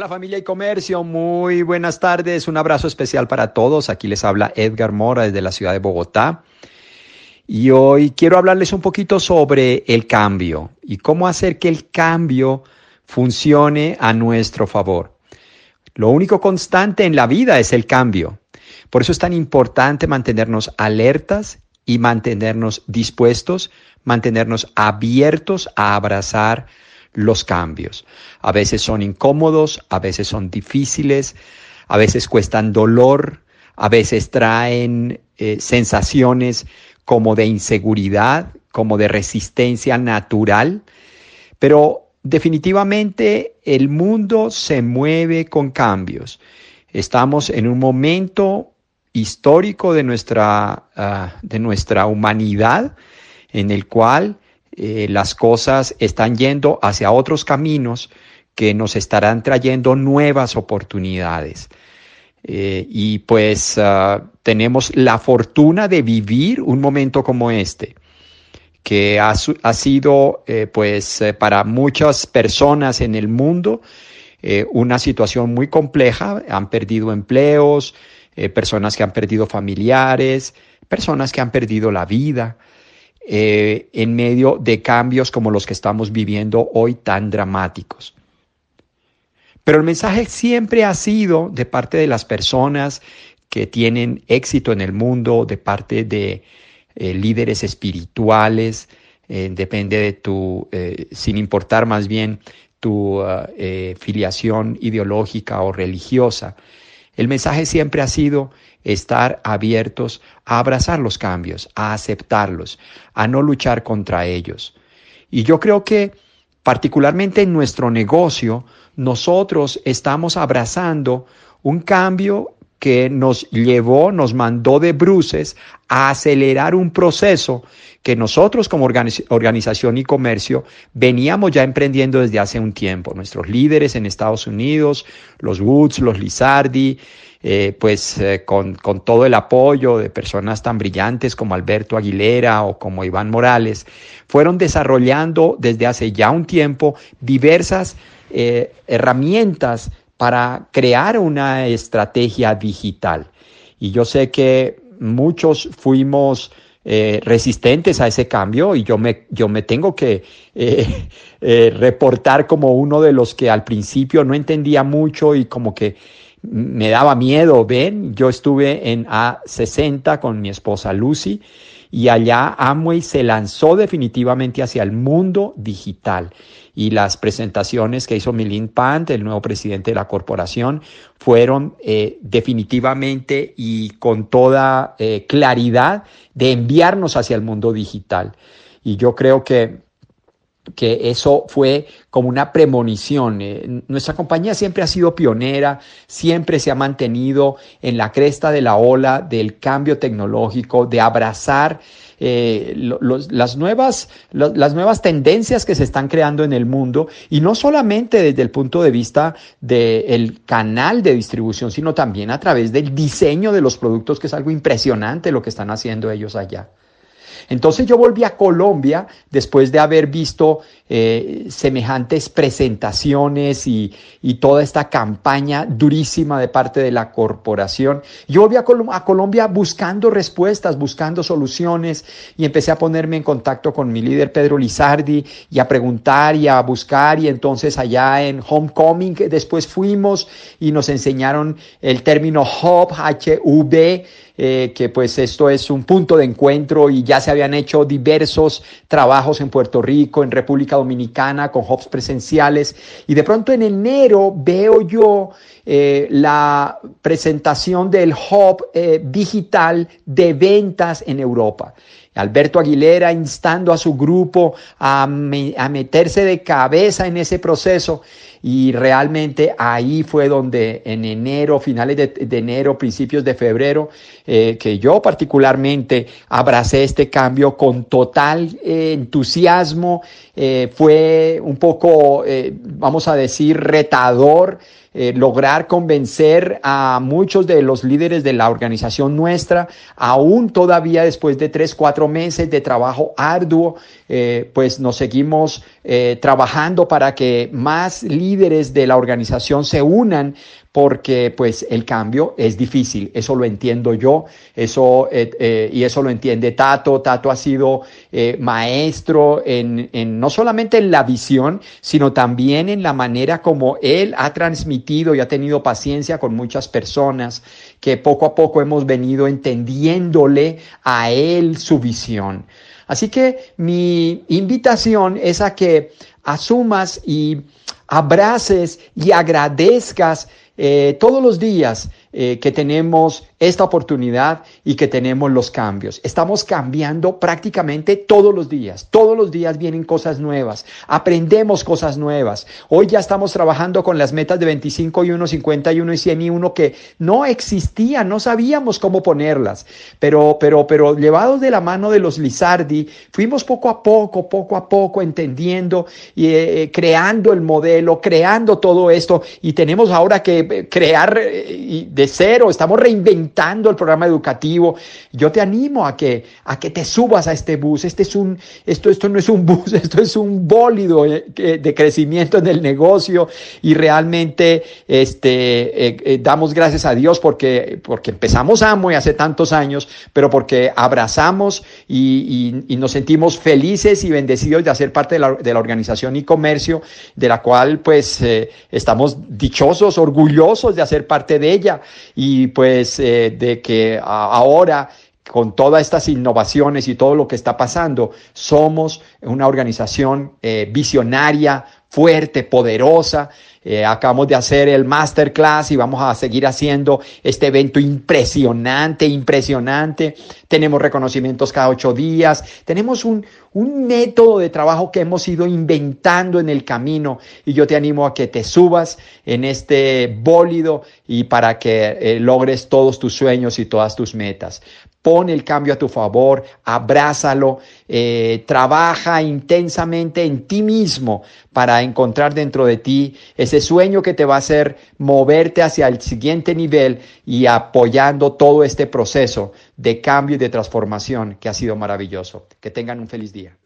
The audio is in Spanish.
Hola familia y comercio, muy buenas tardes, un abrazo especial para todos. Aquí les habla Edgar Mora desde la ciudad de Bogotá. Y hoy quiero hablarles un poquito sobre el cambio y cómo hacer que el cambio funcione a nuestro favor. Lo único constante en la vida es el cambio. Por eso es tan importante mantenernos alertas y mantenernos dispuestos, mantenernos abiertos a abrazar los cambios. A veces son incómodos, a veces son difíciles, a veces cuestan dolor, a veces traen eh, sensaciones como de inseguridad, como de resistencia natural, pero definitivamente el mundo se mueve con cambios. Estamos en un momento histórico de nuestra, ah, de nuestra humanidad en el cual eh, las cosas están yendo hacia otros caminos que nos estarán trayendo nuevas oportunidades. Eh, y pues ah, tenemos la fortuna de vivir un momento como este, que ha, sido eh, pues para muchas personas en el mundo una situación muy compleja, han perdido empleos, personas que han perdido familiares, personas que han perdido la vida. Eh, en medio de cambios como los que estamos viviendo hoy tan dramáticos. Pero el mensaje siempre ha sido de parte de las personas que tienen éxito en el mundo, de parte de eh, líderes espirituales, eh, depende de tu, sin importar más bien tu filiación ideológica o religiosa. El mensaje siempre ha sido estar abiertos a abrazar los cambios, a aceptarlos, a no luchar contra ellos. Y yo creo que particularmente en nuestro negocio, nosotros estamos abrazando un cambio que nos llevó, nos mandó de bruces a acelerar un proceso que nosotros como organización y comercio veníamos ya emprendiendo desde hace un tiempo. Nuestros líderes en Estados Unidos, los Woods, los Lizardi, eh, pues eh, con, todo el apoyo de personas tan brillantes como Alberto Aguilera o como Iván Morales, fueron desarrollando desde hace ya un tiempo diversas eh, herramientas para crear una estrategia digital. Y yo sé que muchos fuimos resistentes a ese cambio y yo me, yo me tengo que reportar como uno de los que al principio no entendía mucho y como que me daba miedo, ven, yo estuve en A60 con mi esposa Lucy y allá Amway se lanzó definitivamente hacia el mundo digital. Y las presentaciones que hizo Milin Pant, el nuevo presidente de la corporación, fueron eh, definitivamente y con toda eh, claridad de enviarnos hacia el mundo digital. Y yo creo que que eso fue como una premonición. Eh, nuestra compañía siempre ha sido pionera, siempre se ha mantenido en la cresta de la ola del cambio tecnológico, de abrazar eh, las, nuevas, las nuevas tendencias que se están creando en el mundo y no solamente desde el punto de vista del canal de distribución, sino también a través del diseño de los productos, que es algo impresionante lo que están haciendo ellos allá. Entonces yo volví a Colombia después de haber visto eh, semejantes presentaciones y, toda esta campaña durísima de parte de la corporación. Yo volví a, Colombia buscando respuestas, buscando soluciones y empecé a ponerme en contacto con mi líder Pedro Lizardi y a preguntar y a buscar y entonces allá en Homecoming después fuimos y nos enseñaron el término Hub, H-U-B, eh, que pues esto es un punto de encuentro y ya se habían hecho diversos trabajos en Puerto Rico, en República Dominicana, con hubs presenciales. Y de pronto en enero veo yo eh, la presentación del hub eh, digital de ventas en Europa. Alberto Aguilera instando a su grupo a, meterse de cabeza en ese proceso y realmente ahí fue donde en enero, finales de, enero, principios de febrero, eh, que yo particularmente abracé este cambio con total eh, entusiasmo, eh, fue un poco, vamos a decir, retador lograr convencer a muchos de los líderes de la organización nuestra, aún todavía después de tres, cuatro meses de trabajo arduo, eh, pues nos seguimos eh, trabajando para que más líderes de la organización se unan porque pues el cambio es difícil, eso lo entiendo yo, eso y eso lo entiende Tato, Tato ha sido maestro en, no solamente en la visión, sino también en la manera como él ha transmitido y ha tenido paciencia con muchas personas que poco a poco hemos venido entendiéndole a él su visión. Así que mi invitación es a que asumas y abraces y agradezcas eh, todos los días eh, que tenemos esta oportunidad y que tenemos los cambios. Estamos cambiando prácticamente todos los días. Todos los días vienen cosas nuevas. Aprendemos cosas nuevas. Hoy ya estamos trabajando con las metas de 25 y 1, 51 y 100 y 1 que no existían, no sabíamos cómo ponerlas. Pero, pero, pero llevados de la mano de los Lizardi, fuimos poco a poco, poco a poco entendiendo y eh, creando el modelo, creando todo esto y tenemos ahora que crear eh, de cero, estamos reinventando el programa educativo. Yo te animo a que, a que te subas a este bus. Este es un, esto, esto no es un bus, esto es un bólido eh, de crecimiento en el negocio y realmente este, eh, damos gracias a Dios porque, porque empezamos Amway hace tantos años, pero porque abrazamos y, y, nos sentimos felices y bendecidos de hacer parte de la, de la organización y comercio, de la cual pues estamos dichosos, orgullosos de hacer parte de ella y pues eh, de que ahora con todas estas innovaciones y todo lo que está pasando, somos una organización eh, visionaria, fuerte, poderosa. Eh, acabamos de hacer el masterclass y vamos a seguir haciendo este evento impresionante, impresionante. Tenemos reconocimientos cada ocho días. Tenemos un, un método de trabajo que hemos ido inventando en el camino y yo te animo a que te subas en este bólido y para que eh, logres todos tus sueños y todas tus metas. Pon el cambio a tu favor, abrázalo, eh, trabaja intensamente en ti mismo para encontrar dentro de ti ese sueño que te va a hacer moverte hacia el siguiente nivel y apoyando todo este proceso de cambio y de transformación que ha sido maravilloso. Que tengan un feliz día.